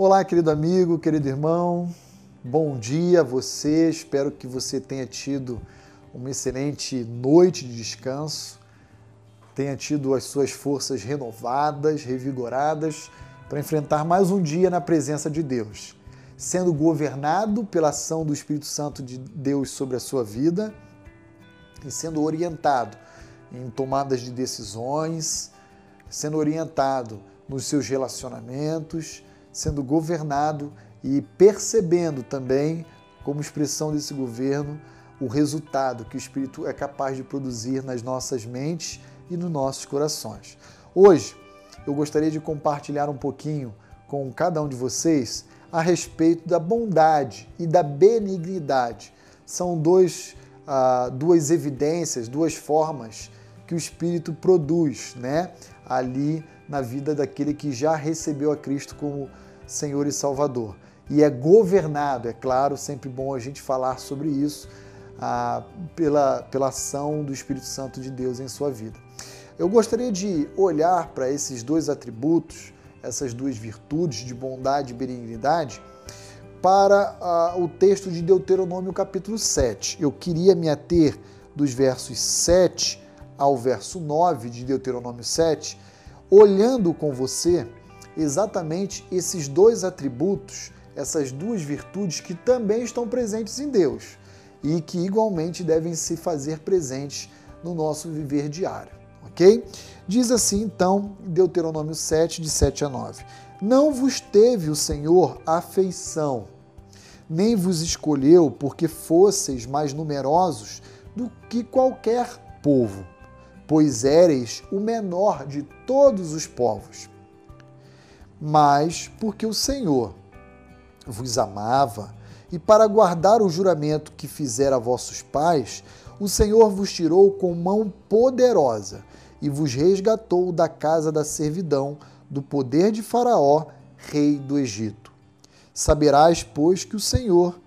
Olá, querido amigo, querido irmão, bom dia a você. Espero que você tenha tido uma excelente noite de descanso, tenha tido as suas forças renovadas, revigoradas para enfrentar mais um dia na presença de Deus, sendo governado pela ação do Espírito Santo de Deus sobre a sua vida e sendo orientado em tomadas de decisões, sendo orientado nos seus relacionamentos, sendo governado e percebendo também, como expressão desse governo, o resultado que o Espírito é capaz de produzir nas nossas mentes e nos nossos corações. Hoje, eu gostaria de compartilhar um pouquinho com cada um de vocês a respeito da bondade e da benignidade. São dois, ah, duas evidências, duas formas que o Espírito produz né, ali na vida daquele que já recebeu a Cristo como Senhor e Salvador. E é governado, é claro, sempre bom a gente falar sobre isso, ah, pela, pela ação do Espírito Santo de Deus em sua vida. Eu gostaria de olhar para esses dois atributos, essas duas virtudes de bondade e benignidade, para ah, o texto de Deuteronômio capítulo 7. Eu queria me ater dos versos 7 ao verso 9 de Deuteronômio 7, olhando com você exatamente esses dois atributos, essas duas virtudes que também estão presentes em Deus e que igualmente devem se fazer presentes no nosso viver diário, ok? Diz assim então, Deuteronômio 7, de 7 a 9: Não vos teve o Senhor afeição, nem vos escolheu porque fosseis mais numerosos do que qualquer povo, pois éreis o menor de todos os povos. Mas porque o Senhor vos amava, e para guardar o juramento que fizera a vossos pais, o Senhor vos tirou com mão poderosa e vos resgatou da casa da servidão, do poder de Faraó, rei do Egito. Saberás, pois, que o Senhor,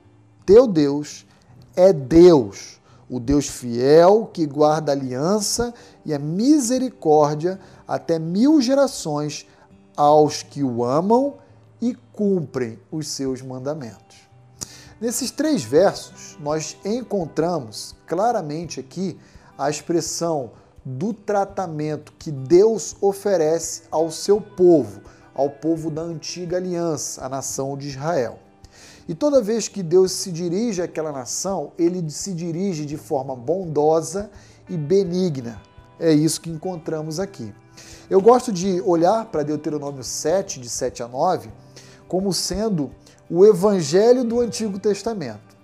teu Deus, é Deus, o Deus fiel que guarda a aliança e a misericórdia até mil gerações aos que o amam e cumprem os seus mandamentos. Nesses três versos, nós encontramos claramente aqui a expressão do tratamento que Deus oferece ao seu povo, ao povo da antiga aliança, a nação de Israel. E toda vez que Deus se dirige àquela nação, ele se dirige de forma bondosa e benigna. É isso que encontramos aqui. Eu gosto de olhar para Deuteronômio 7, de 7 a 9, como sendo o evangelho do Antigo Testamento.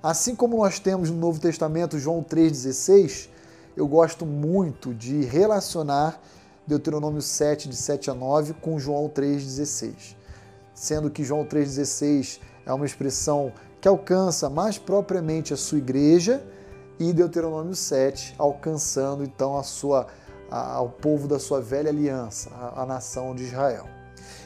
Assim como nós temos no Novo Testamento João 3,16, eu gosto muito de relacionar Deuteronômio 7, de 7 a 9, com João 3,16. Sendo que João 3,16 é uma expressão que alcança mais propriamente a sua igreja, e Deuteronômio 7 alcançando então a sua, ao povo da sua velha aliança, a, nação de Israel.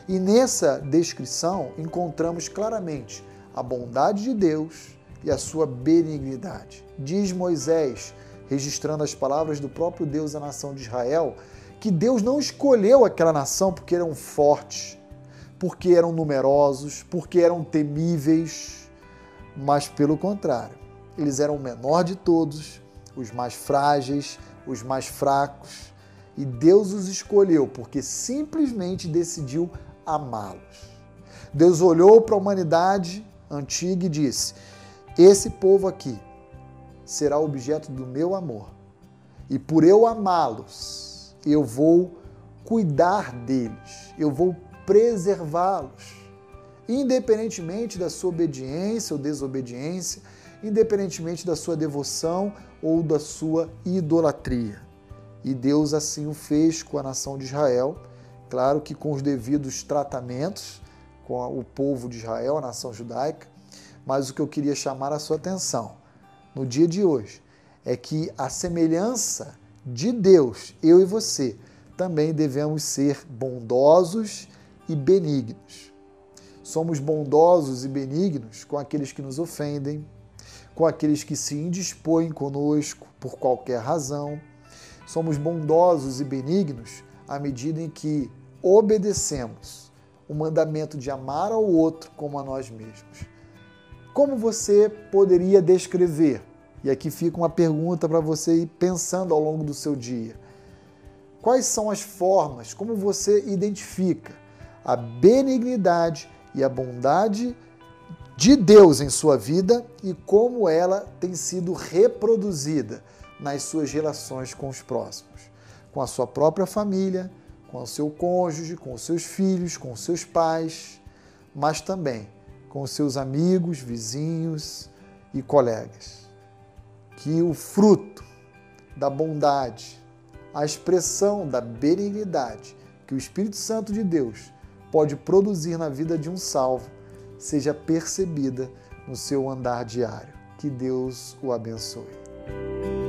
E nessa descrição encontramos claramente a bondade de Deus e a sua benignidade. Diz Moisés, registrando as palavras do próprio Deus à nação de Israel, que Deus não escolheu aquela nação porque eram fortes, porque eram numerosos, porque eram temíveis, mas pelo contrário, eles eram o menor de todos, os mais frágeis, os mais fracos, e Deus os escolheu porque simplesmente decidiu amá-los. Deus olhou para a humanidade antiga e disse: Esse povo aqui será objeto do meu amor. E por eu amá-los, eu vou cuidar deles, eu vou preservá-los, independentemente da sua obediência ou desobediência, independentemente da sua devoção ou da sua idolatria. E Deus assim o fez com a nação de Israel Claro que com os devidos tratamentos com o povo de Israel, a nação judaica, mas o que eu queria chamar a sua atenção no dia de hoje é que a semelhança de Deus, eu e você, também devemos ser bondosos e benignos. Somos bondosos e benignos com aqueles que nos ofendem, com aqueles que se indispõem conosco por qualquer razão. Somos bondosos e benignos à medida em que obedecemos o mandamento de amar ao outro como a nós mesmos. Como você poderia descrever? E aqui fica uma pergunta para você ir pensando ao longo do seu dia. Quais são as formas, como você identifica a benignidade e a bondade de Deus em sua vida e como ela tem sido reproduzida nas suas relações com os próximos, com a sua própria família, com o seu cônjuge, com os seus filhos, com os seus pais, mas também com os seus amigos, vizinhos e colegas. Que o fruto da bondade, a expressão da benignidade que o Espírito Santo de Deus pode produzir na vida de um salvo seja percebida no seu andar diário. Que Deus o abençoe.